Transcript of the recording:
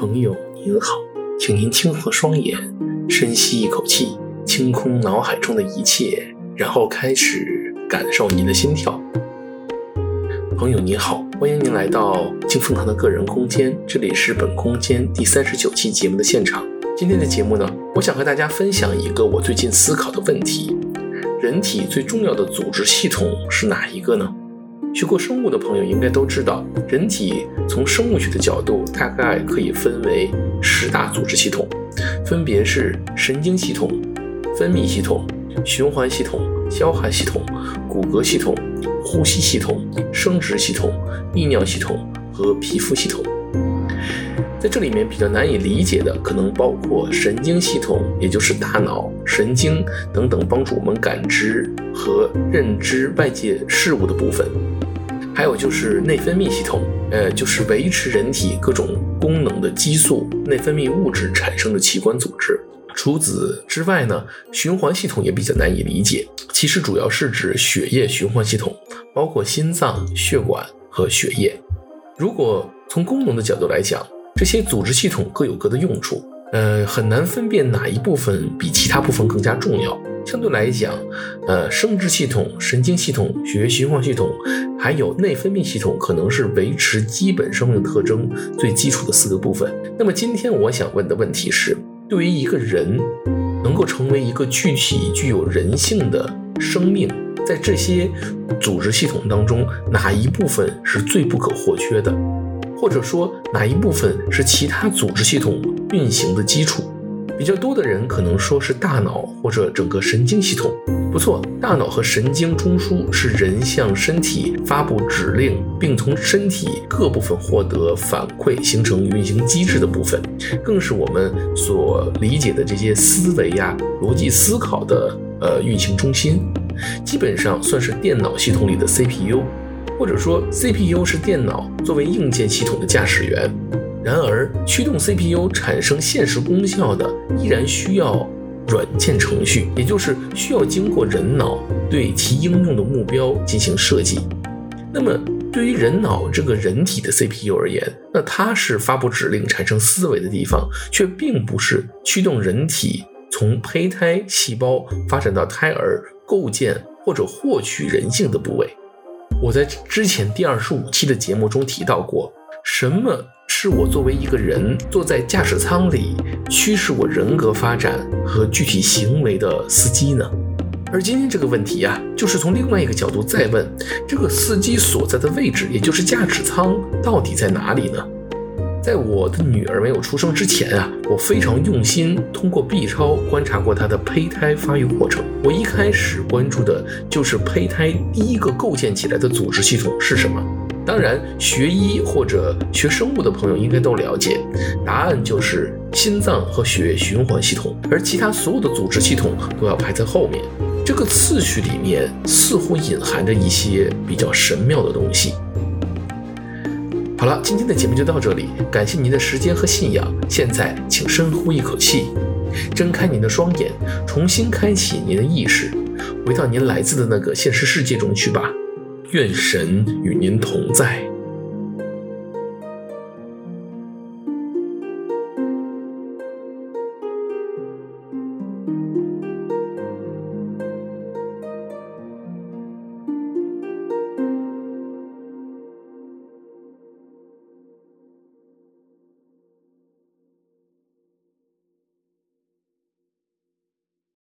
朋友您好，请您轻合双眼，深吸一口气，清空脑海中的一切，然后开始感受您的心跳。朋友您好，欢迎您来到金凤堂的个人空间，这里是本空间第三十九期节目的现场。今天的节目呢，我想和大家分享一个我最近思考的问题：人体最重要的组织系统是哪一个呢？学过生物的朋友应该都知道，人体从生物学的角度大概可以分为十大组织系统，分别是神经系统、分泌系统、循环系统、消化系统、骨骼系统、呼吸系统、生殖系统、泌尿系统和皮肤系统。在这里面比较难以理解的，可能包括神经系统，也就是大脑、神经等等帮助我们感知和认知外界事物的部分。还有就是内分泌系统，呃，就是维持人体各种功能的激素、内分泌物质产生的器官组织。除此之外呢，循环系统也比较难以理解。其实主要是指血液循环系统，包括心脏、血管和血液。如果从功能的角度来讲，这些组织系统各有各的用处，呃，很难分辨哪一部分比其他部分更加重要。相对来讲，呃，生殖系统、神经系统、血液循环系统，还有内分泌系统，可能是维持基本生命特征最基础的四个部分。那么今天我想问的问题是，对于一个人能够成为一个具体具有人性的生命，在这些组织系统当中，哪一部分是最不可或缺的？或者说，哪一部分是其他组织系统运行的基础？比较多的人可能说是大脑或者整个神经系统，不错，大脑和神经中枢是人向身体发布指令，并从身体各部分获得反馈，形成运行机制的部分，更是我们所理解的这些思维呀、逻辑思考的呃运行中心，基本上算是电脑系统里的 CPU，或者说 CPU 是电脑作为硬件系统的驾驶员。然而，驱动 CPU 产生现实功效的，依然需要软件程序，也就是需要经过人脑对其应用的目标进行设计。那么，对于人脑这个人体的 CPU 而言，那它是发布指令、产生思维的地方，却并不是驱动人体从胚胎细胞发展到胎儿、构建或者获取人性的部位。我在之前第二十五期的节目中提到过，什么？是我作为一个人坐在驾驶舱里驱使我人格发展和具体行为的司机呢？而今天这个问题呀、啊，就是从另外一个角度再问：这个司机所在的位置，也就是驾驶舱，到底在哪里呢？在我的女儿没有出生之前啊，我非常用心通过 B 超观察过她的胚胎发育过程。我一开始关注的就是胚胎第一个构建起来的组织系统是什么。当然，学医或者学生物的朋友应该都了解，答案就是心脏和血液循环系统，而其他所有的组织系统都要排在后面。这个次序里面似乎隐含着一些比较神妙的东西。好了，今天的节目就到这里，感谢您的时间和信仰。现在，请深呼一口气，睁开您的双眼，重新开启您的意识，回到您来自的那个现实世界中去吧。愿神与您同在。